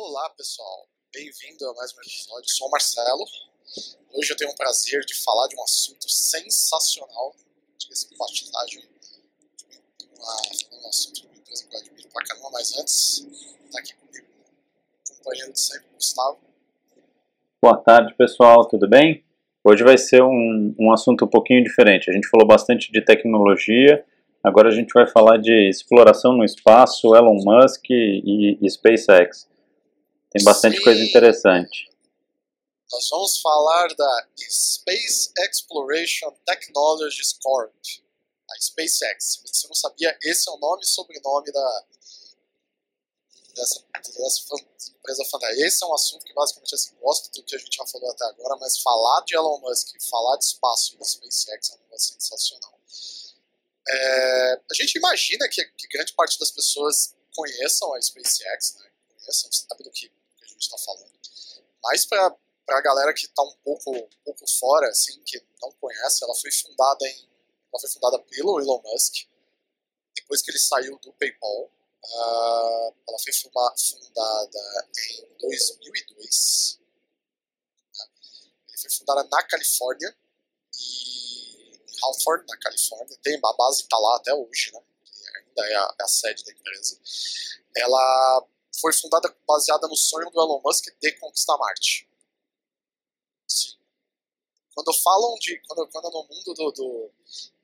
Olá, pessoal. Bem-vindo a mais um episódio. Sou o Marcelo. Hoje eu tenho o prazer de falar de um assunto sensacional. Diga-se de passagem. Um assunto de uma empresa que eu admiro pra caramba, mas antes, tá aqui comigo o companheiro de sempre, Gustavo. Boa tarde, pessoal. Tudo bem? Hoje vai ser um, um assunto um pouquinho diferente. A gente falou bastante de tecnologia, agora a gente vai falar de exploração no espaço, Elon Musk e, e SpaceX. Tem bastante Sim. coisa interessante. Nós vamos falar da Space Exploration Technologies Corp, a SpaceX. Se você não sabia, esse é o nome e sobrenome da, dessa, dessa fan- empresa fantástica. Esse é um assunto que basicamente assim, gosto do que a gente já falou até agora, mas falar de Elon Musk, falar de espaço e da SpaceX é um negócio sensacional. É, a gente imagina que, que grande parte das pessoas conheçam a SpaceX, né? conheçam, sabe do que, gente está falando. Mas para a galera que está um pouco, um pouco fora, assim, que não conhece, ela foi fundada em, ela foi fundada pelo Elon Musk depois que ele saiu do PayPal. Ah, ela foi fundada em 2002. né? Ele foi fundada na Califórnia e em Hawthorne, na Califórnia. Tem a base está lá até hoje, né? Ainda é a, é a sede da empresa. Ela foi fundada baseada no sonho do Elon Musk de conquistar Marte. Sim. Quando falam de. Quando, quando no mundo do, do,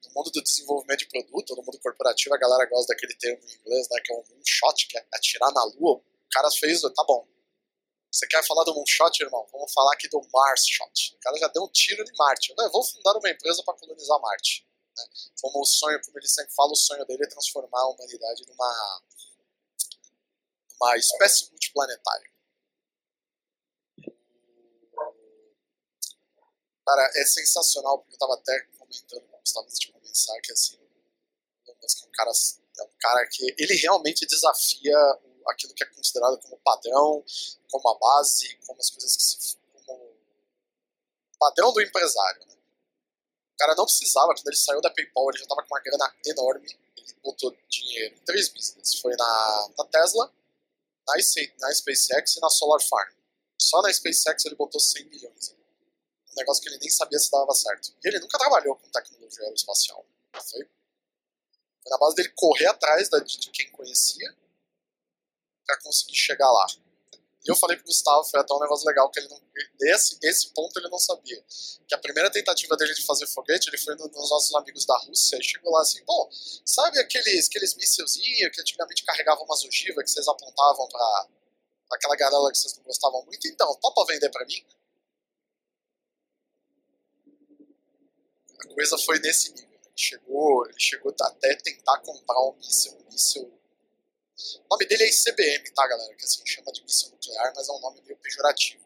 no mundo do desenvolvimento de produto, no mundo corporativo, a galera gosta daquele termo em inglês, né? Que é um moonshot, que é atirar na lua. O cara fez, tá bom. Você quer falar do moonshot, irmão? Vamos falar aqui do Mars shot. O cara já deu um tiro em Marte. Eu vou fundar uma empresa para colonizar Marte. Né? Como o sonho, como ele sempre fala, o sonho dele é transformar a humanidade numa, numa espécie multiplanetária. Cara, é sensacional, porque eu tava até comentando com o Gustavo antes de começar, que assim, é um cara, é um cara que ele realmente desafia aquilo que é considerado como padrão, como a base, como as coisas que se. como padrão do empresário. Né? O cara não precisava, quando ele saiu da PayPal, ele já tava com uma grana enorme, ele botou dinheiro em três business. Foi na, na Tesla, na, na SpaceX e na Solar Farm. Só na SpaceX ele botou 100 milhões. Um negócio que ele nem sabia se dava certo. E ele nunca trabalhou com tecnologia aeroespacial. Foi, foi na base dele correr atrás da, de, quem conhecia pra conseguir chegar lá. E eu falei pro Gustavo, foi até um negócio legal, que ele não. Esse, esse ponto ele não sabia. Que a primeira tentativa dele de fazer foguete, ele foi no- nos nossos amigos da Rússia e chegou lá assim, bom, sabe aqueles, aqueles mísselzinhos que antigamente carregavam umas ogivas que vocês apontavam pra, aquela galera que vocês não gostavam muito? Então, topa vender pra mim? A coisa foi nesse nível. Ele chegou, ele chegou até tentar comprar um míssil, um míssil. Nome dele é ICBM, tá, galera? Que assim chama de míssil nuclear, mas é um nome meio pejorativo.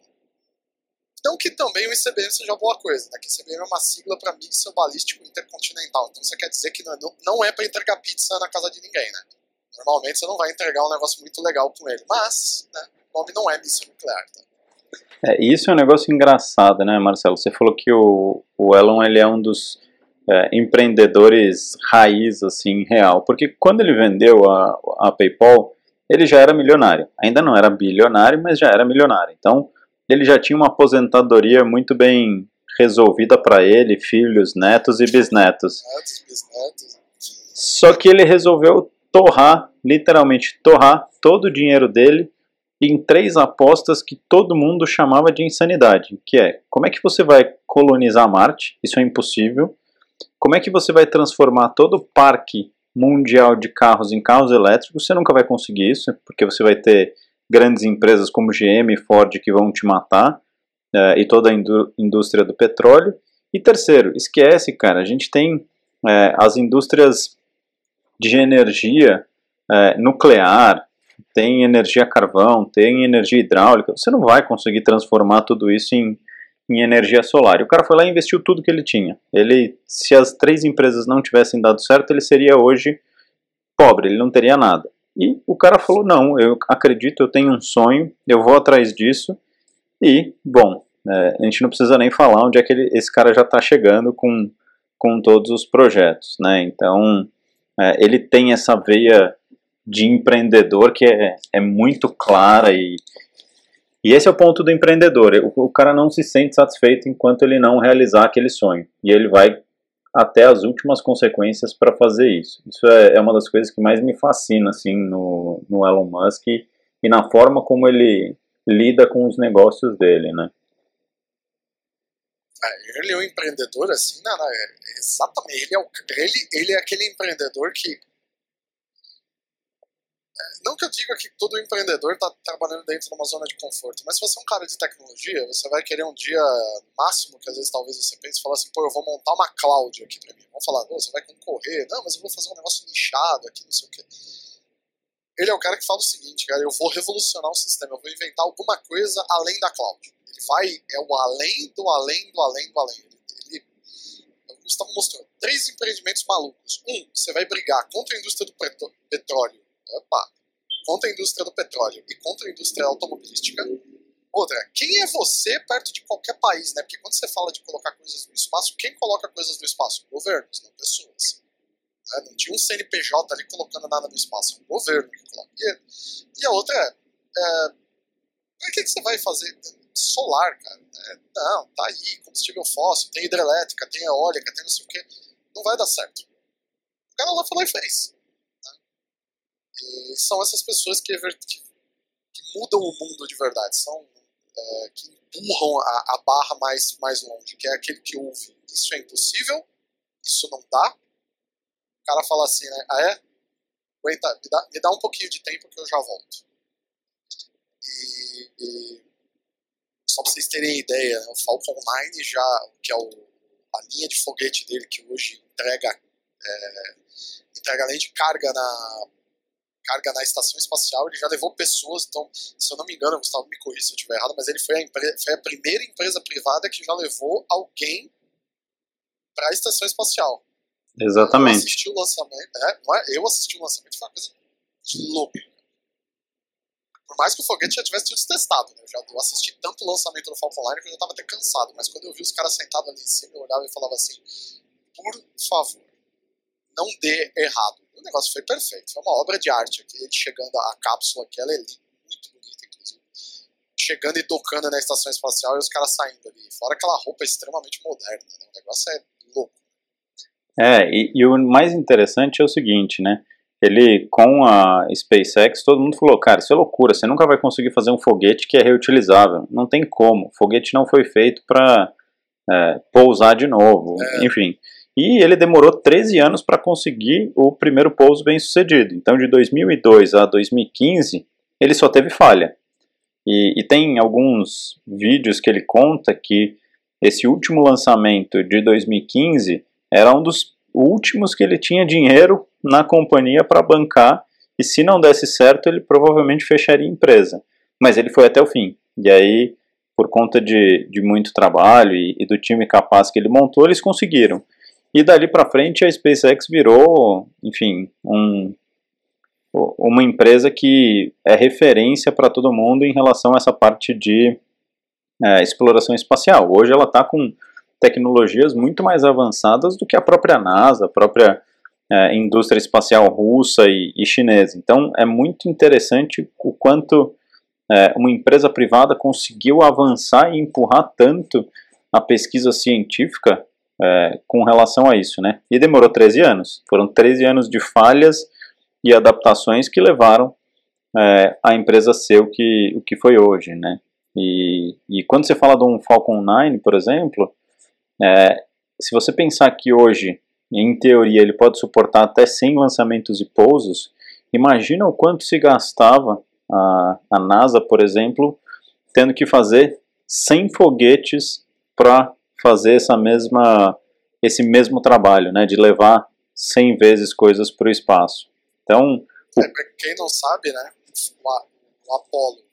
Não que também o ICBM seja boa coisa, né? Que ICBM é uma sigla para míssil balístico intercontinental. Então você quer dizer que não é, não é para entregar pizza na casa de ninguém, né? Normalmente você não vai entregar um negócio muito legal com ele. Mas, né, o nome não é míssil nuclear, tá? É, isso é um negócio engraçado, né, Marcelo? Você falou que o, o Elon ele é um dos é, empreendedores raiz, assim, real. Porque quando ele vendeu a, a PayPal, ele já era milionário. Ainda não era bilionário, mas já era milionário. Então, ele já tinha uma aposentadoria muito bem resolvida para ele, filhos, netos e bisnetos. Netos, bisnetos. Só que ele resolveu torrar, literalmente torrar, todo o dinheiro dele em três apostas que todo mundo chamava de insanidade, que é como é que você vai colonizar Marte? Isso é impossível. Como é que você vai transformar todo o parque mundial de carros em carros elétricos? Você nunca vai conseguir isso, porque você vai ter grandes empresas como GM e Ford que vão te matar, eh, e toda a indú- indústria do petróleo. E terceiro, esquece, cara, a gente tem eh, as indústrias de energia eh, nuclear, tem energia carvão, tem energia hidráulica, você não vai conseguir transformar tudo isso em, em energia solar. E o cara foi lá e investiu tudo que ele tinha. Ele, se as três empresas não tivessem dado certo, ele seria hoje pobre, ele não teria nada. E o cara falou: não, eu acredito, eu tenho um sonho, eu vou atrás disso. E, bom, é, a gente não precisa nem falar onde é que ele, esse cara já está chegando com, com todos os projetos, né? Então, é, ele tem essa veia de empreendedor que é, é muito clara e, E esse é o ponto do empreendedor. O, o cara não se sente satisfeito enquanto ele não realizar aquele sonho. E ele vai até as últimas consequências para fazer isso. Isso é, é, uma das coisas que mais me fascina assim no, no Elon Musk e, e na forma como ele lida com os negócios dele, né? É, ele é um empreendedor assim, não, não, é, exatamente. Ele é, o, ele, ele é aquele empreendedor que não que eu diga que todo empreendedor está trabalhando dentro de uma zona de conforto, mas se você é um cara de tecnologia, você vai querer um dia máximo, que às vezes talvez você pense e fala assim, pô, eu vou montar uma cloud aqui para mim. Vamos falar, você vai concorrer, não, mas eu vou fazer um negócio nichado aqui, não sei o quê. Ele é o cara que fala o seguinte, cara, eu vou revolucionar o sistema, eu vou inventar alguma coisa além da cloud. Ele vai, é o além do além do além do além. Ele, ele Gustavo mostrou três empreendimentos malucos. Um, você vai brigar contra a indústria do petróleo. Opa, contra a indústria do petróleo e contra a indústria automobilística. Outra, quem é você perto de qualquer país, né? Porque quando você fala de colocar coisas no espaço, quem coloca coisas no espaço? Governos, não pessoas. Né? Não tinha um CNPJ ali colocando nada no espaço, é um governo que coloca. E, a outra é, é que, que você vai fazer solar, cara? É, não, tá aí, combustível fóssil, tem hidrelétrica, tem eólica, tem não sei o que. Não vai dar certo. O cara lá falou e fez. São essas pessoas que, que, que, mudam o mundo de verdade, são é, que empurram a, a, barra mais, mais longe, que é aquele que ouve isso é impossível, isso não dá. O cara fala assim, né? Ah, é? Aguenta, me dá, me dá um pouquinho de tempo que eu já volto. E, e só pra vocês terem ideia, né, o Falcon 9 já, que é o, a linha de foguete dele que hoje entrega, é, entrega além de carga na carga na estação espacial, ele já levou pessoas, então, se eu não me engano, Gustavo me corrija se eu estiver errado, mas ele foi a, foi a primeira empresa privada que já levou alguém para a estação espacial. Exatamente. Eu assisti o lançamento, é, não é? Eu assisti o lançamento foi uma coisa louca. Por mais que o foguete já tivesse sido testado, né? eu já eu assisti tanto o lançamento do Falcon Line que eu já estava até cansado, mas quando eu vi os caras sentados ali em cima, eu olhava e falava assim: por favor, não dê errado o negócio foi perfeito. Foi uma obra de arte aqui. Ele chegando, a cápsula aqui, ela é linda, muito bonita, inclusive. Chegando e tocando na estação espacial e os caras saindo ali. Fora aquela roupa extremamente moderna, né? O negócio é louco. É, e, e, o mais interessante é o seguinte, né? Ele, com a SpaceX, todo mundo falou, cara, isso é loucura, você nunca vai conseguir fazer um foguete que é reutilizável. Não tem como. O foguete não foi feito para é, pousar de novo. É. Enfim. E ele demorou 13 anos para conseguir o primeiro pouso bem sucedido. Então, de 2002 a 2015, ele só teve falha. E, e, tem alguns vídeos que ele conta que esse último lançamento de 2015 era um dos últimos que ele tinha dinheiro na companhia para bancar. E se não desse certo, ele provavelmente fecharia a empresa. Mas ele foi até o fim. E aí, por conta de, de muito trabalho e, e do time capaz que ele montou, eles conseguiram. E dali para frente a SpaceX virou, enfim, um, uma empresa que é referência para todo mundo em relação a essa parte de é, exploração espacial. Hoje ela está com tecnologias muito mais avançadas do que a própria NASA, a própria é, indústria espacial russa e, e, chinesa. Então é muito interessante o quanto é, uma empresa privada conseguiu avançar e empurrar tanto a pesquisa científica é, com relação a isso, né? E demorou 13 anos. Foram 13 anos de falhas e adaptações que levaram é, a empresa ser o que, o que foi hoje, né? E, e quando você fala de um Falcon 9, por exemplo, é, se você pensar que hoje, em teoria, ele pode suportar até 100 lançamentos e pousos, imagina o quanto se gastava a, a NASA, por exemplo, tendo que fazer 100 foguetes para fazer essa mesma, esse mesmo trabalho, né, de levar 100 vezes coisas para o espaço. Então, o... é, quem não sabe, né, o, o Apollo.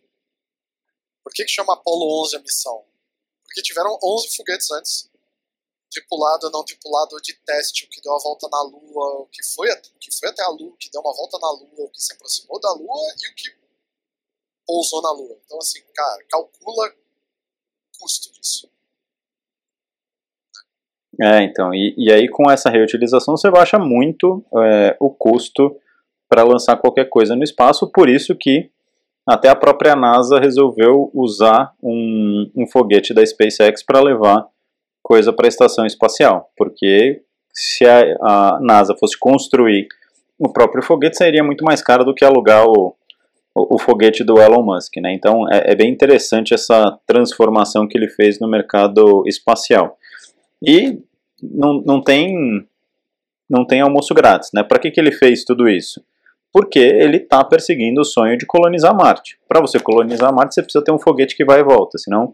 Por que, que chama Apollo 11 a missão? Porque tiveram 11 foguetes antes, tripulado não tripulado de teste, o que deu a volta na Lua, o que foi, o que foi até a Lua, o que deu uma volta na Lua, o que se aproximou da Lua e o que pousou na Lua. Então, assim, cara, calcula custo disso. É, então, e, e aí com essa reutilização você baixa muito é, o custo para lançar qualquer coisa no espaço, por isso que até a própria NASA resolveu usar um, um foguete da SpaceX para levar coisa para a estação espacial, porque se a, a, NASA fosse construir o próprio foguete, seria muito mais caro do que alugar o, o, o foguete do Elon Musk. Né? Então é, é bem interessante essa transformação que ele fez no mercado espacial. E não, não tem não tem almoço grátis, né? Para que, que ele fez tudo isso? Porque ele está perseguindo o sonho de colonizar Marte. Para você colonizar Marte, você precisa ter um foguete que vai e volta, senão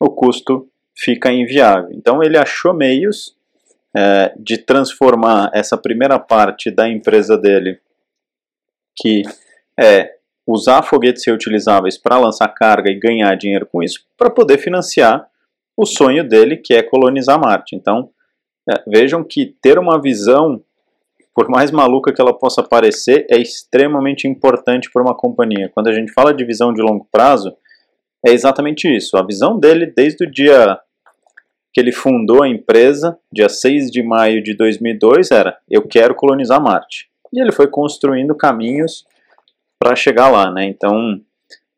o custo fica inviável. Então ele achou meios é, de transformar essa primeira parte da empresa dele, que é usar foguetes reutilizáveis para lançar carga e ganhar dinheiro com isso, para poder financiar o sonho dele, que é colonizar Marte. Então, é, vejam que ter uma visão, por mais maluca que ela possa parecer, é extremamente importante para uma companhia. Quando a gente fala de visão de longo prazo, é exatamente isso. A visão dele, desde o dia que ele fundou a empresa, dia 6 de maio de 2002, era: eu quero colonizar Marte. E ele foi construindo caminhos para chegar lá, né? Então,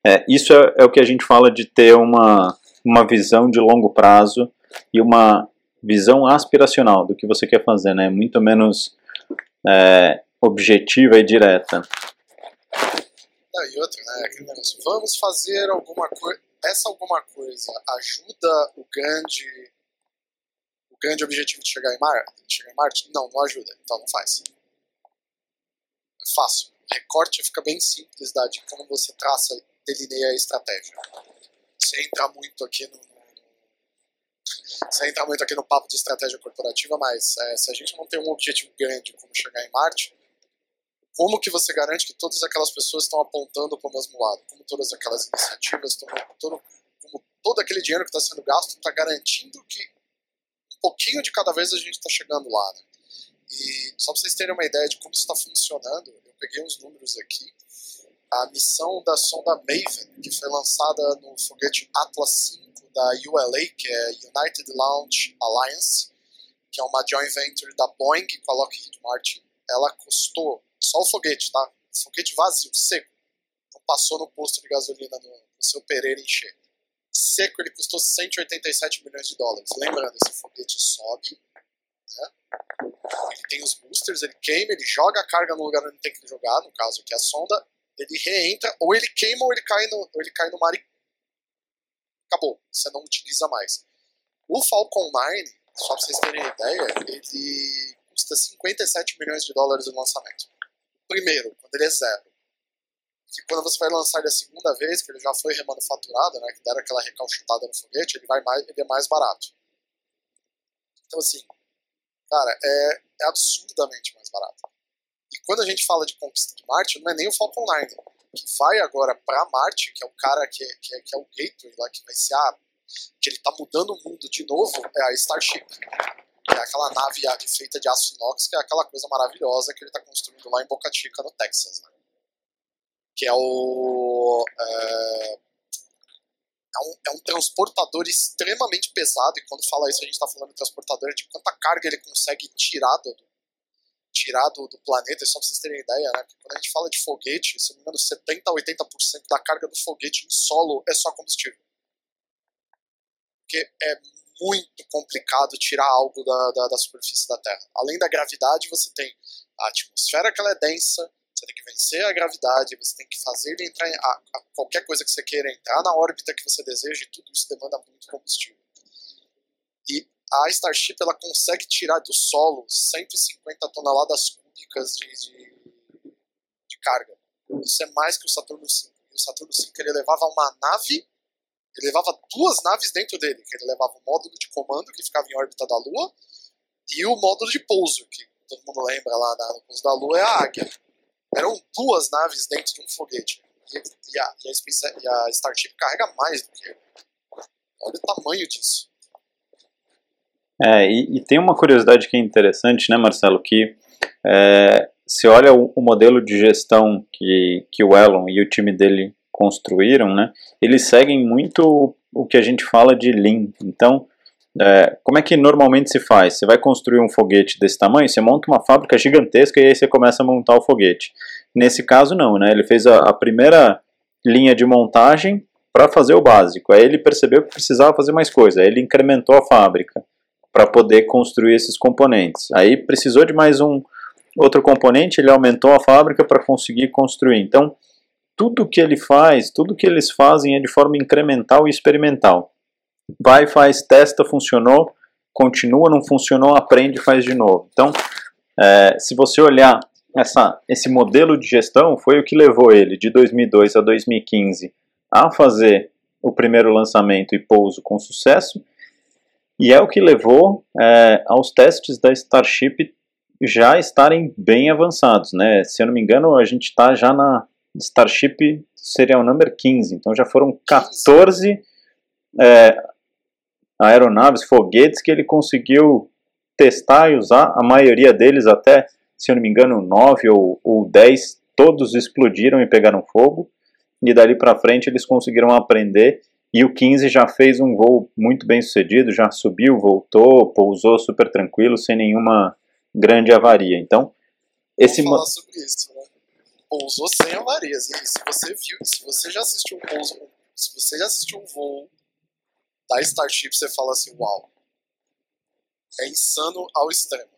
é, isso é, é, o que a gente fala de ter uma, uma visão de longo prazo e uma visão aspiracional do que você quer fazer, né? Muito menos é, objetiva e direta. Não, e outra, né? Aquele negócio, vamos fazer alguma coisa. Essa alguma coisa ajuda o grande o grande objetivo de chegar em, Mar chegar em Marte? Não, não ajuda. Então não faz. É fácil recorte fica bem simples da, de como você traça, delineia a estratégia. Você entra muito aqui no, você entra muito aqui no papo de estratégia corporativa, mas é, se a gente não tem um objetivo grande como chegar em Marte, como que você garante que todas aquelas pessoas estão apontando para o mesmo lado? Como todas aquelas iniciativas, todo, todo, como todo aquele dinheiro que está sendo gasto está garantindo que um pouquinho de cada vez a gente está chegando lá. Né? E só para vocês terem uma ideia de como isso está funcionando, eu peguei uns números aqui. A missão da sonda Maven, que foi lançada no foguete Atlas 5 da ULA, que é United Launch Alliance, que é uma joint venture da Boeing com a Lockheed Martin, ela custou, só o foguete, tá? foguete vazio, seco. Não passou no posto de gasolina no, no seu Pereira encher. Seco ele custou 187 milhões de dólares. Lembrando, esse foguete sobe, né? Ele tem os boosters, ele queima, ele joga a carga no lugar onde tem que jogar, no caso aqui a sonda, ele reentra, ou ele queima ou ele cai no, ou ele cai no mar e acabou, você não utiliza mais. O Falcon 9, só pra vocês terem ideia, ele custa 57 milhões de dólares no lançamento. Primeiro, quando ele é zero. Que quando você vai lançar ele a segunda vez, que ele já foi remanufaturado, né, que deram aquela recalchutada no foguete, ele, vai mais, ele é mais barato. Então, assim, cara, é, é absurdamente mais barato. E quando a gente fala de conquista de Marte, não é nem o Falcon 9, que vai agora para Marte, que é o cara que, é, que, é, que é o gateway lá, que vai ser a. que ele tá mudando o mundo de novo, é a Starship. Que é aquela nave feita de aço inox, que é aquela coisa maravilhosa que ele tá construindo lá em Boca Chica, no Texas. Né? Que é o. É, é um, é um, transportador extremamente pesado, e quando fala isso a gente está falando de transportador de quanta carga ele consegue tirar do, tirar do, do planeta, só para vocês terem ideia, né? quando a gente fala de foguete, se não me engano, 70% a 80% da carga do foguete em solo é só combustível. Porque é muito complicado tirar algo da, da, da superfície da Terra. Além da gravidade, você tem a atmosfera que ela é densa, você tem que vencer a gravidade, você tem que fazer ele entrar em a, a qualquer coisa que você queira entrar na órbita que você deseja, e tudo isso demanda muito combustível. E a Starship ela consegue tirar do solo 150 toneladas cúbicas de, de, de carga. Isso é mais que o Saturno V. O Saturno V ele levava uma nave, ele levava duas naves dentro dele, que ele levava o módulo de comando que ficava em órbita da Lua e o módulo de pouso, que todo mundo lembra lá no pouso da Lua é a Águia. Eram duas naves dentro de um foguete. E, e, a, e, a, Space, e a Starship carrega mais do que Olha o tamanho disso. É, e, e, tem uma curiosidade que é interessante, né, Marcelo, que é, se olha o, o, modelo de gestão que, que o Elon e o time dele construíram, né, eles seguem muito o que a gente fala de Lean. Então, é, como é que normalmente se faz? Você vai construir um foguete desse tamanho, você monta uma fábrica gigantesca e aí você começa a montar o foguete. Nesse caso, não, né? Ele fez a, a primeira linha de montagem para fazer o básico. Aí ele percebeu que precisava fazer mais coisa, aí ele incrementou a fábrica para poder construir esses componentes. Aí precisou de mais um outro componente, ele aumentou a fábrica para conseguir construir. Então, tudo que ele faz, tudo que eles fazem é de forma incremental e experimental. Vai, faz, testa, funcionou, continua, não funcionou, aprende, faz de novo. Então, é, se você olhar essa, esse modelo de gestão, foi o que levou ele de 2002 a 2015 a fazer o primeiro lançamento e pouso com sucesso, e é o que levou é, aos testes da Starship já estarem bem avançados, né? Se eu não me engano, a gente está já na Starship Serial Number 15, então já foram 14 é, aeronaves, foguetes que ele conseguiu testar e usar, a maioria deles até, se eu não me engano, 9 ou, ou 10, todos explodiram e pegaram fogo, e dali para frente eles conseguiram aprender e o 15 já fez um voo muito bem sucedido, já subiu, voltou, pousou super tranquilo, sem nenhuma grande avaria. Então, esse Vamos falar sobre isso, né? Pousou sem avarias. E se você viu, se você já assistiu um pouso, se você já assistiu um voo da Starship, você fala assim, uau. É insano ao extremo.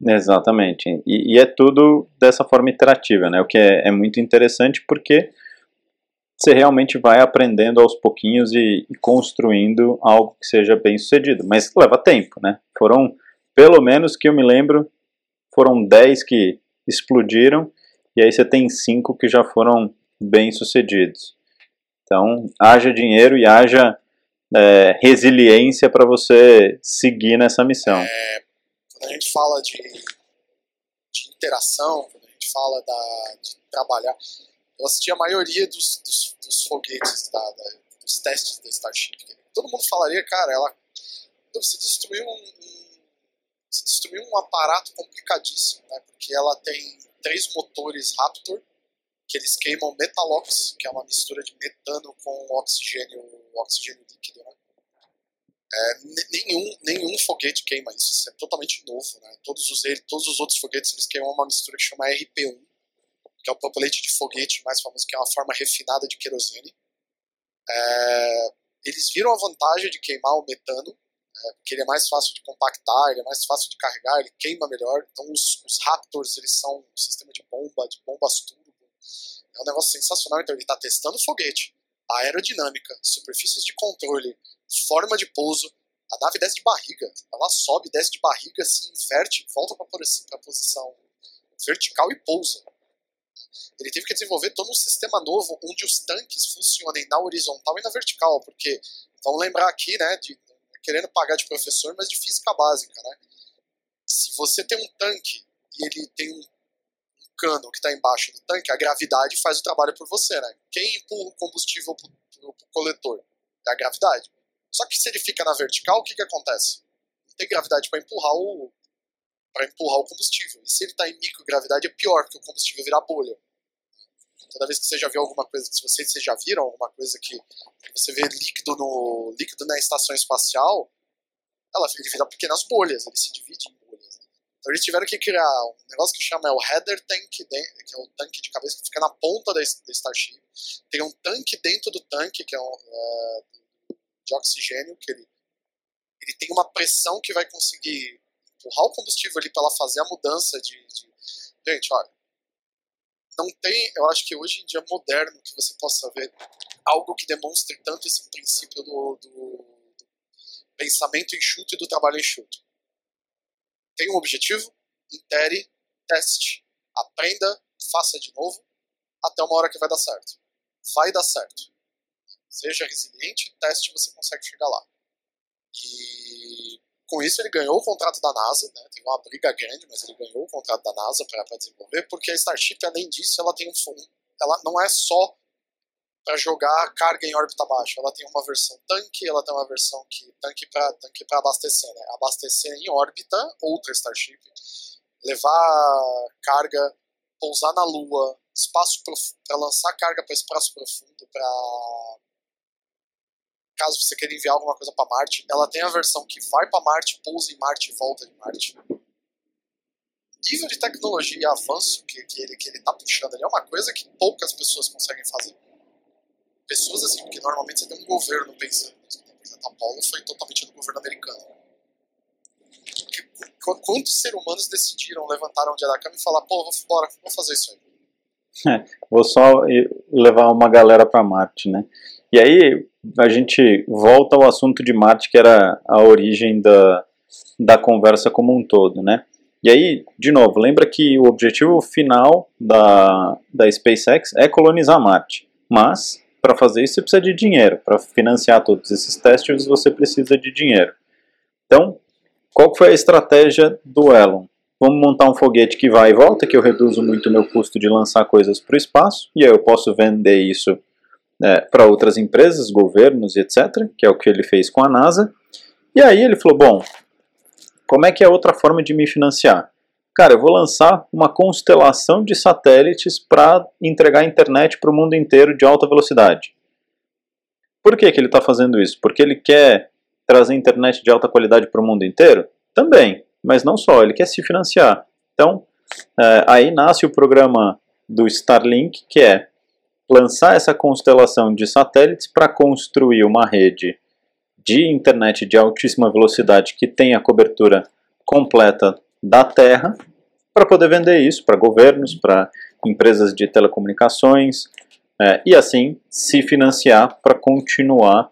Exatamente. E, e, é tudo dessa forma iterativa, né? O que é, é, muito interessante porque você realmente vai aprendendo aos pouquinhos e, e, construindo algo que seja bem sucedido. Mas leva tempo, né? Foram, pelo menos que eu me lembro, foram 10 que explodiram e aí você tem 5 que já foram bem sucedidos. Então, haja dinheiro e haja é, resiliência para você seguir nessa missão. É, quando a gente fala de, de interação, quando a gente fala da, de trabalhar, eu assisti a maioria dos, dos, dos foguetes, da, da, dos testes da Starship. Todo mundo falaria, cara, ela você destruiu um, um, você destruiu um aparato complicadíssimo, né? Porque ela tem três motores Raptor que eles queimam metalox, que é uma mistura de metano com oxigênio, oxigênio líquido, né? É, nenhum, nenhum foguete queima isso, isso é totalmente novo, né? Todos os, todos os outros foguetes eles queimam uma mistura que chama RP1, que é o propelente de foguete mais famoso, que é uma forma refinada de querosene. É, eles viram a vantagem de queimar o metano, é, porque ele é mais fácil de compactar, ele é mais fácil de carregar, ele queima melhor. Então os, os Raptors eles são um sistema de bomba, de bombas turbo. É um negócio sensacional. Então ele está testando foguete, aerodinâmica, superfícies de controle, forma de pouso. A nave desce de barriga, ela sobe, desce de barriga, se inverte, volta para a posição vertical e pousa. Ele teve que desenvolver todo um sistema novo onde os tanques funcionem na horizontal e na vertical, porque vamos lembrar aqui, né, de querendo pagar de professor, mas de física básica, né? Se você tem um tanque e ele tem um cano que está embaixo do tanque, a gravidade faz o trabalho por você, né? Quem empurra o combustível para o coletor? É a gravidade. Só que se ele fica na vertical, o que, que acontece? Não tem gravidade para empurrar o para empurrar o combustível. E se ele está em microgravidade, é pior, porque o combustível vira bolha. Toda vez que você já viu alguma coisa, se vocês, já viram alguma coisa que, você vê líquido no líquido na estação espacial, ela vira pequenas bolhas, ele se divide em bolhas. Então eles tiveram que criar um negócio que chama é o header tank, que é o tanque de cabeça que fica na ponta da, da Starship. Tem um tanque dentro do tanque, que é um, uh, de oxigênio, que ele, ele tem uma pressão que vai conseguir empurrar o combustível ali para ela fazer a mudança de, de... Gente, olha, não tem, eu acho que hoje em dia moderno que você possa ver algo que demonstre tanto esse princípio do, do, do pensamento enxuto e do trabalho enxuto. Tem um objetivo, intere, teste, aprenda, faça de novo, até uma hora que vai dar certo. Vai dar certo. Seja resiliente, teste, você consegue chegar lá. E com isso ele ganhou o contrato da NASA, né? uma briga grande, mas ele ganhou o contrato da NASA para desenvolver, porque a Starship, além disso, ela tem um fundo, ela não é só para jogar carga em órbita baixa, ela tem uma versão tanque, ela tem uma versão que tanque para tanque para abastecer, né? abastecer em órbita outra Starship, levar carga, pousar na Lua, espaço para lançar carga para espaço profundo, para caso você queira enviar alguma coisa para Marte, ela tem a versão que vai para Marte, pousa em Marte e volta de Marte. nível de tecnologia e avanço que, que, ele, que ele tá puxando ali é uma coisa que poucas pessoas conseguem fazer. Pessoas assim, porque normalmente você tem um governo pensando. Por exemplo, Apollo foi totalmente do governo americano. Quantos seres humanos decidiram, levantaram um dia da cama e falar, pô, bora, vou fazer isso aí. É, vou só levar uma galera para Marte, né? E aí a gente volta ao assunto de Marte, que era a origem da, da conversa como um todo, né? E aí, de novo, lembra que o objetivo final da, da SpaceX é colonizar Marte. Mas, para fazer isso, você precisa de dinheiro. Para financiar todos esses testes, você precisa de dinheiro. Então, qual foi a estratégia do Elon? Vamos montar um foguete que vai e volta, que eu reduzo muito o meu custo de lançar coisas para o espaço, e aí eu posso vender isso é, para outras empresas, governos e etc., que é o que ele fez com a NASA. E aí ele falou: bom, como é que é outra forma de me financiar? Cara, eu vou lançar uma constelação de satélites para entregar internet para o mundo inteiro de alta velocidade. Por que, que ele está fazendo isso? Porque ele quer trazer internet de alta qualidade para o mundo inteiro? Também, mas não só, ele quer se financiar. Então, é, aí nasce o programa do Starlink, que é lançar essa constelação de satélites para construir uma rede de internet de altíssima velocidade que tenha cobertura completa da Terra, para poder vender isso para governos, para empresas de telecomunicações é, e assim se financiar para continuar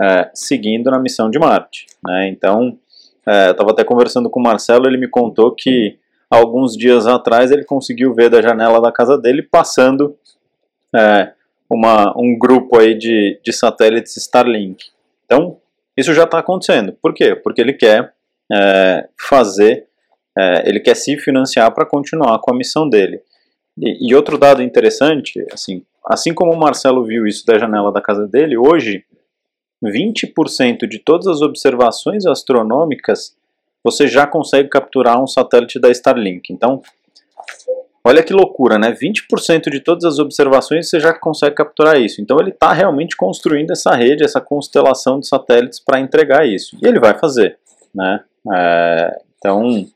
é, seguindo na missão de Marte. Né? Então, é, eu estava até conversando com o Marcelo, ele me contou que alguns dias atrás ele conseguiu ver da janela da casa dele passando é, uma, um grupo aí de, de satélites Starlink. Então, isso já está acontecendo. Por quê? Porque ele quer é, fazer, é, ele quer se financiar para continuar com a missão dele. E, e, outro dado interessante, assim, assim como o Marcelo viu isso da janela da casa dele, hoje 20% de todas as observações astronômicas você já consegue capturar um satélite da Starlink. Então, olha que loucura, né? 20% de todas as observações você já consegue capturar isso. Então, ele está realmente construindo essa rede, essa constelação de satélites para entregar isso. E ele vai fazer, né? É, então,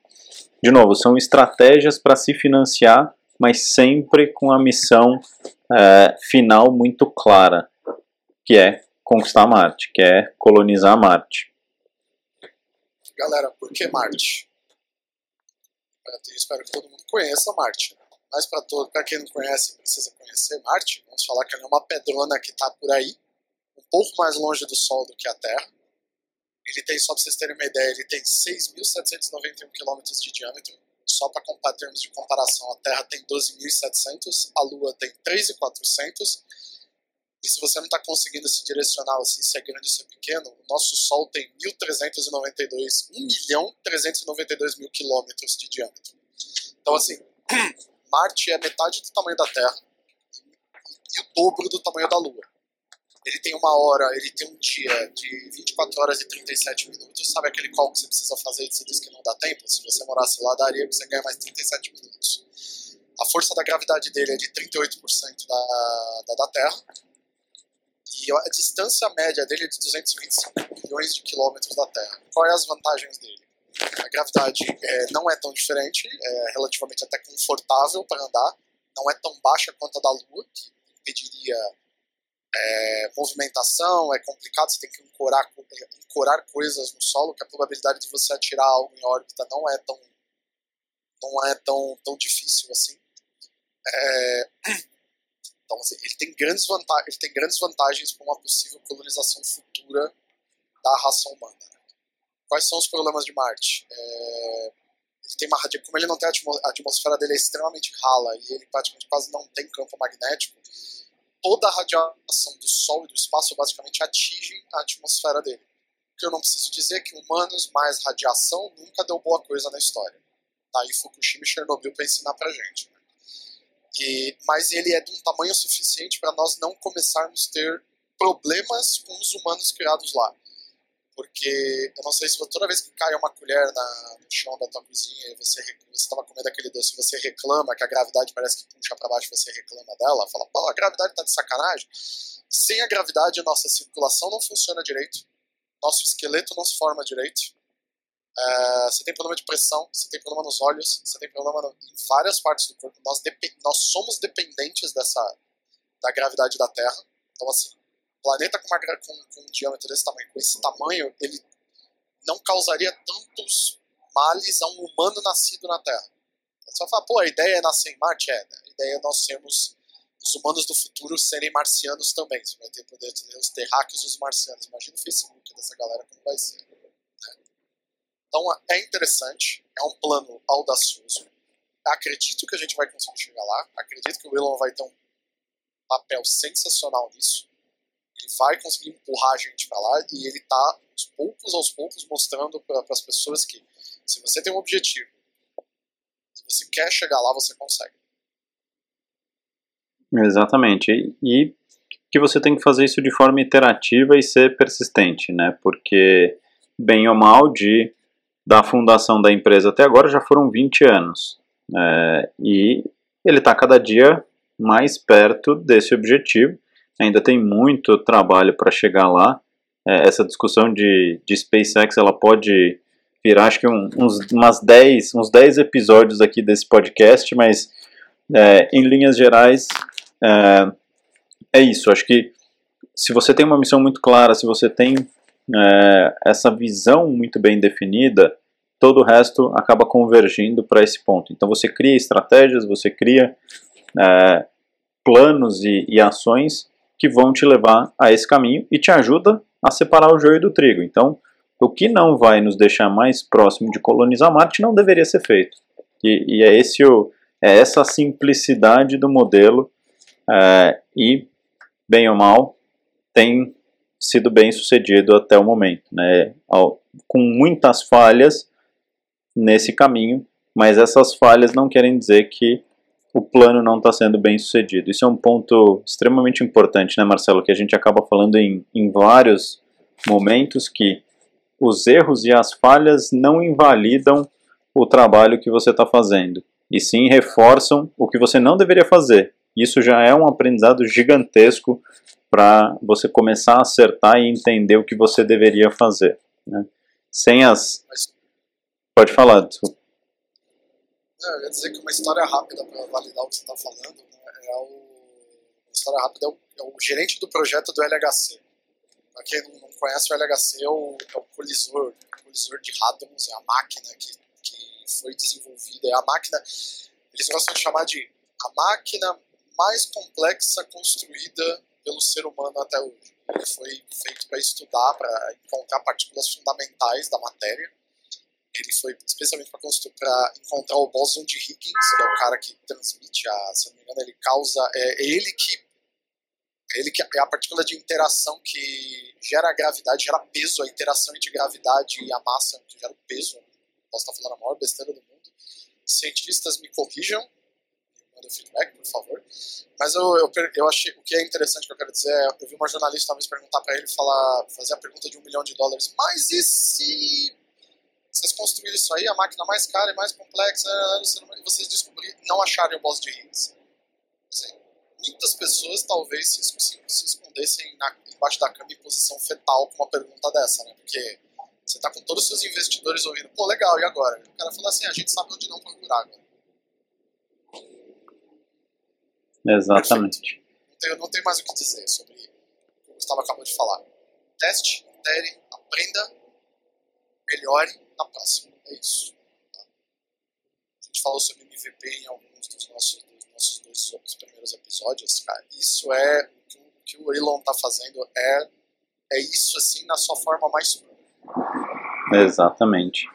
de novo, são estratégias para se financiar, mas sempre com a missão é, final muito clara, que é conquistar Marte, que é colonizar Marte. Galera, por que Marte? Espero que todo mundo conheça Marte. Mas para quem não conhece, precisa conhecer Marte, vamos falar que ela é uma pedrona que está por aí, um pouco mais longe do Sol do que a Terra. Ele tem, só para vocês terem uma ideia, ele tem 6.791 km de diâmetro. Só para termos de comparação, a Terra tem 12.700, a Lua tem 3.400 e se você não está conseguindo se direcionar assim, se é grande ou se é pequeno, o nosso Sol tem 1.392, 1 milhão 392 mil quilômetros de diâmetro. Então, assim, Marte é metade do tamanho da Terra e o dobro do tamanho da Lua. Ele tem uma hora, ele tem um dia de 24 horas e 37 minutos. Sabe aquele call que você precisa fazer e você diz que não dá tempo? Se você morasse lá, daria você ganhar mais 37 minutos. A força da gravidade dele é de 38% da, da, da Terra e a distância média dele é de 225 milhões de quilômetros da Terra. Quais as vantagens dele? A gravidade é, não é tão diferente, é relativamente até confortável para andar, não é tão baixa quanto a da Lua, que impediria é, movimentação, é complicado, você tem que ancorar, ancorar coisas no solo, que a probabilidade de você atirar algo em órbita não é tão, não é tão, tão difícil assim. É, então, assim, ele, tem grandes ele tem grandes vantagens para uma possível colonização futura da raça humana. Né? Quais são os problemas de Marte? É, ele tem uma como ele não tem a atmosfera dele é extremamente rala e ele praticamente quase não tem campo magnético, toda a radiação do Sol e do espaço basicamente atinge a atmosfera dele. O que eu não preciso dizer é que humanos mais radiação nunca deu boa coisa na história. Tá aí Fukushima e Chernobyl para ensinar pra gente. E, mas ele é de um tamanho suficiente para nós não começarmos a ter problemas com os humanos criados lá. Porque eu não sei se toda vez que cai uma colher na, no chão da tua cozinha e você estava comendo aquele doce, você reclama que a gravidade parece que puxa para baixo, você reclama dela, fala, pô, a gravidade está de sacanagem. Sem a gravidade, nossa circulação não funciona direito, nosso esqueleto não se forma direito, é, você tem problema de pressão, você tem problema nos olhos, você tem problema no, em várias partes do corpo. Nós, nós somos dependentes dessa da gravidade da Terra. Então, assim, planeta com, uma, com, com um diâmetro desse tamanho, com esse tamanho, ele não causaria tantos males a um humano nascido na Terra. Você vai falar, pô, a ideia é nascer em Marte? É, né? a ideia é nós sermos os humanos do futuro serem marcianos também. Você vai ter poder ter os terráqueos e os marcianos. Imagina o Facebook dessa galera como vai ser. Então é interessante, é um plano audacioso. Acredito que a gente vai conseguir chegar lá. Acredito que o Elon vai ter um papel sensacional nisso. Ele vai conseguir empurrar a gente para lá e ele está, aos poucos, aos poucos, mostrando para as pessoas que se você tem um objetivo, se você quer chegar lá, você consegue. Exatamente. E que você tem que fazer isso de forma iterativa e ser persistente, né? Porque, bem ou mal, de da fundação da empresa até agora já foram 20 anos. É, e ele está cada dia mais perto desse objetivo. Ainda tem muito trabalho para chegar lá. É, essa discussão de, de SpaceX ela pode virar acho que um, uns, umas 10, uns 10 episódios aqui desse podcast, mas é, em linhas gerais é, é isso. Acho que se você tem uma missão muito clara, se você tem é, essa visão muito bem definida, todo o resto acaba convergindo para esse ponto. Então você cria estratégias, você cria é, planos e, e, ações que vão te levar a esse caminho e te ajuda a separar o joio do trigo. Então, o que não vai nos deixar mais próximo de colonizar Marte não deveria ser feito. E, e é, esse o, é essa simplicidade do modelo é, e, bem ou mal, tem sido bem sucedido até o momento, né? com muitas falhas nesse caminho, mas essas falhas não querem dizer que o plano não está sendo bem sucedido. Isso é um ponto extremamente importante, né, Marcelo? Que a gente acaba falando em, em vários momentos que os erros e as falhas não invalidam o trabalho que você está fazendo, e sim reforçam o que você não deveria fazer. Isso já é um aprendizado gigantesco para você começar a acertar e entender o que você deveria fazer. Né? Sem as. Pode falar, desculpa. Eu ia dizer que uma história rápida para validar o que você está falando né, é o. Uma história rápida é o, é o gerente do projeto do LHC. Para quem não conhece, o LHC é o, é o colisor, o colisor de Hadrons, é a máquina que, que foi desenvolvida, é a máquina, eles gostam de chamar de a máquina mais complexa construída pelo ser humano até hoje. Ele foi feito para estudar, para encontrar partículas fundamentais da matéria. Ele foi especialmente para encontrar o bóson de Higgins, que é o cara que transmite a, se não me engano, ele causa, é, é ele que ele que é a partícula de interação que gera a gravidade, gera peso, a interação entre gravidade e a massa que gera o peso. Posso estar falando a maior besteira do mundo. Cientistas me corrijam, mandem feedback, por favor. Mas eu, eu, eu achei, o que é interessante que eu quero dizer é, eu vi uma jornalista uma vez perguntar para ele, falar, fazer a pergunta de um milhão de dólares, mas e se vocês construíram isso aí, a máquina mais cara e mais complexa, e vocês descobriram, não acharem o boss de Higgs? Assim, muitas pessoas talvez se, se, se escondessem na, embaixo da cama em posição fetal com uma pergunta dessa, né? Porque você tá com todos os seus investidores ouvindo, pô, legal, e agora? O cara falou assim, a gente sabe onde não procurar agora. Exatamente. Não tenho, não tenho mais o que dizer sobre o que o Gustavo acabou de falar. Teste, itere, aprenda, melhore na próxima. É isso. Tá? A gente falou sobre MVP em alguns dos nossos nossos dois primeiros episódios, cara, isso é o que o Elon tá fazendo é é isso assim na sua forma mais Exatamente.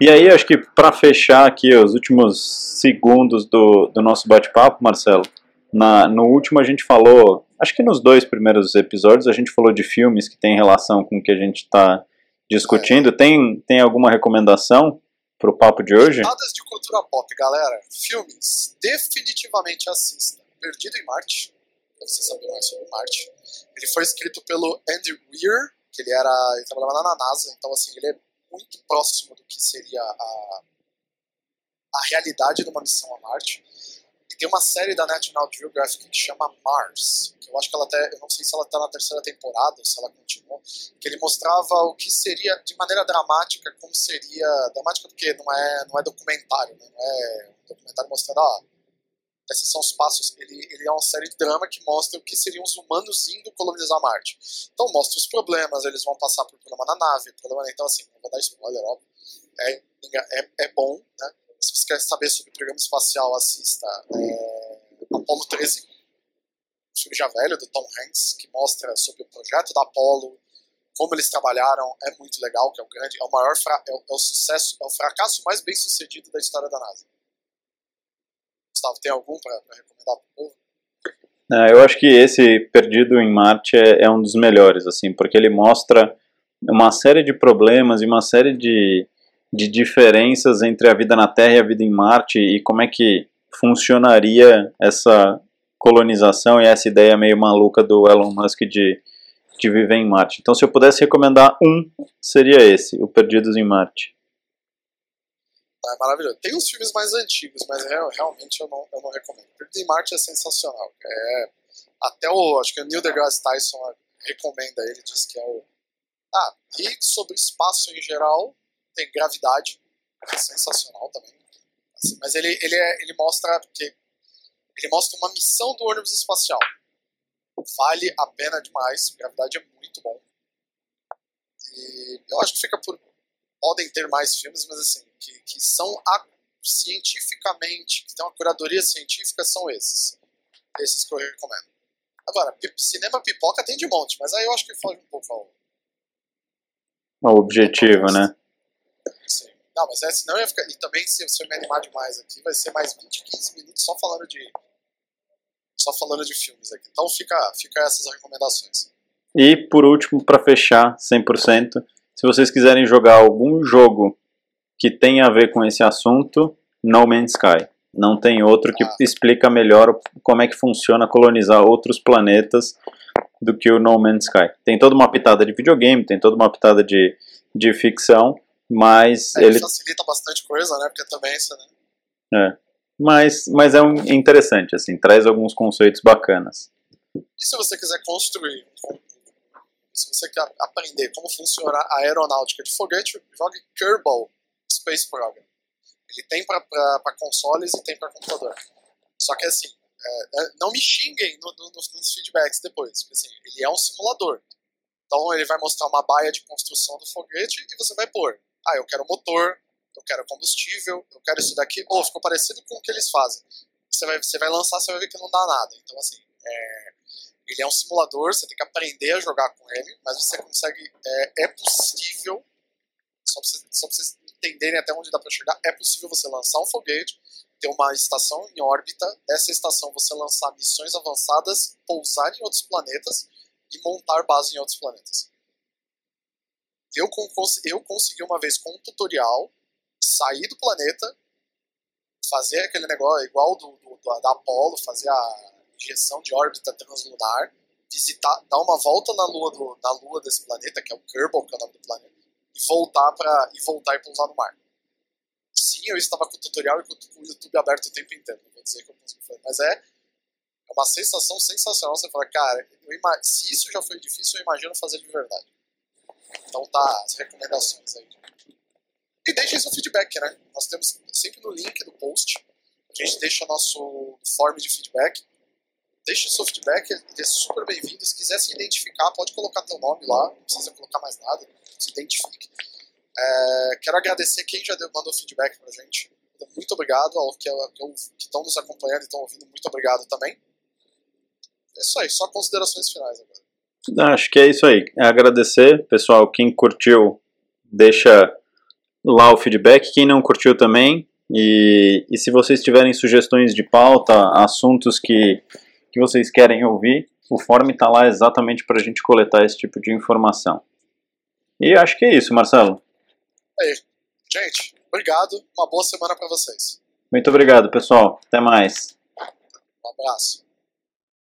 E aí, acho que para fechar aqui os últimos segundos do, do nosso bate-papo, Marcelo, na, no último a gente falou, acho que nos dois primeiros episódios a gente falou de filmes que tem relação com o que a gente está discutindo. Tem, tem alguma recomendação para o papo de hoje? Nada de cultura pop, galera. Filmes, definitivamente assista. Perdido em Marte, pra você saber mais sobre Marte. Ele foi escrito pelo Andy Weir, que ele era. ele trabalhava na NASA, então assim, ele é muito próximo do que seria a, a realidade de uma missão a Marte. Tem uma série da National Geographic que chama Mars, que eu acho que ela até, eu não sei se ela está na terceira temporada ou se ela continuou, que ele mostrava o que seria, de maneira dramática, como seria, dramática porque não é, não é documentário, né? não é um documentário mostrando, ó, esses são os passos, ele, ele é uma série de drama que mostra o que seriam os humanos indo colonizar Marte. Então mostra os problemas, eles vão passar por problema na nave, problema, então assim, não vou dar spoiler, óbvio, é, é, é bom, né? Se você quer saber sobre programa espacial, assista é, Apollo 13, um filme já velho, do Tom Hanks, que mostra sobre o projeto da Apollo, como eles trabalharam, é muito legal, que é o grande, é o maior, é o, é o sucesso, é o fracasso mais bem sucedido da história da NASA. Gustavo, tem algum para recomendar para o povo? É, eu acho que esse Perdido em Marte é, é, um dos melhores, assim, porque ele mostra uma série de problemas e uma série de, de diferenças entre a vida na Terra e a vida em Marte e como é que funcionaria essa colonização e essa ideia meio maluca do Elon Musk de, de viver em Marte. Então, se eu pudesse recomendar um, seria esse, o Perdidos em Marte. É maravilhoso. Tem uns filmes mais antigos, mas realmente eu não, eu não recomendo. Perdidos em Marte é sensacional. É, até o, acho que o Neil deGrasse Tyson recomenda ele, diz que é o... Ah, e sobre espaço em geral, tem Gravidade, é sensacional também. Assim, mas ele, ele, é, ele mostra que ele mostra uma missão do ônibus espacial. Vale a pena demais. Gravidade é muito bom. E eu acho que fica por. Podem ter mais filmes, mas assim, que, que são a, cientificamente, que tem uma curadoria científica, são esses. Esses que eu recomendo. Agora, cinema pipoca tem de monte, mas aí eu acho que foge um pouco ao. O objetivo, né? Não, mas é, senão ia ficar. E também, se você me animar demais aqui, vai ser mais 20, 15 minutos só falando de. Só falando de filmes aqui. Então fica, fica essas recomendações. E por último, para fechar 100%, se vocês quiserem jogar algum jogo que tenha a ver com esse assunto, No Man's Sky. Não tem outro que ah. explica melhor como é que funciona colonizar outros planetas do que o No Man's Sky. Tem toda uma pitada de videogame, tem toda uma pitada de, de ficção, mas é, ele facilita bastante coisa, né? Porque também isso, né? É. Mas, mas é um, interessante, assim, traz alguns conceitos bacanas. E se você quiser construir, se você quer aprender como funciona a aeronáutica de foguete, jogue Kerbal Space Program. Ele tem para consoles e tem para computador. Só que assim, é, é, não me xinguem no, no, nos feedbacks depois, porque assim, ele é um simulador. Então ele vai mostrar uma baia de construção do foguete e você vai pôr ah, eu quero motor, eu quero combustível, eu quero isso daqui. Pô, ficou parecido com o que eles fazem. Você vai, você vai lançar, você vai ver que não dá nada. Então, assim, é, ele é um simulador, você tem que aprender a jogar com ele, mas você consegue. É, é possível, só pra, vocês, só pra vocês entenderem até onde dá para chegar, é possível você lançar um foguete, ter uma estação em órbita, dessa estação você lançar missões avançadas, pousar em outros planetas e montar base em outros planetas. Eu, eu consegui uma vez com um tutorial sair do planeta, fazer aquele negócio igual do, do, da Apollo, fazer a injeção de órbita translunar, visitar, dar uma volta na lua, do, na lua desse planeta, que é o Kerbal, que é o nome do planeta, e voltar para e voltar e pousar no mar. Sim, eu estava com o tutorial e com o YouTube aberto o tempo inteiro. Não vou dizer que eu consegui fazer, mas é, é uma sensação sensacional. Você fala, cara, se isso já foi difícil, eu imagino fazer de verdade. Então tá as recomendações aí. E deixem seu feedback, né? Nós temos sempre no link do post, a gente deixa nosso form de feedback. Deixe seu feedback, ele é super bem-vindo. Se quiser se identificar, pode colocar teu nome lá, não precisa colocar mais nada, se identifique. É, quero agradecer quem já deu, mandou feedback pra gente. Muito obrigado ao que estão nos acompanhando e estão ouvindo. Muito obrigado também. É isso aí, só considerações finais agora. Acho que é isso aí. É agradecer, pessoal. Quem curtiu, deixa lá o feedback. Quem não curtiu também. E, e se vocês tiverem sugestões de pauta, assuntos que, que vocês querem ouvir, o form está lá exatamente para a gente coletar esse tipo de informação. E acho que é isso, Marcelo. É isso. Gente, obrigado. Uma boa semana para vocês. Muito obrigado, pessoal. Até mais. Um abraço.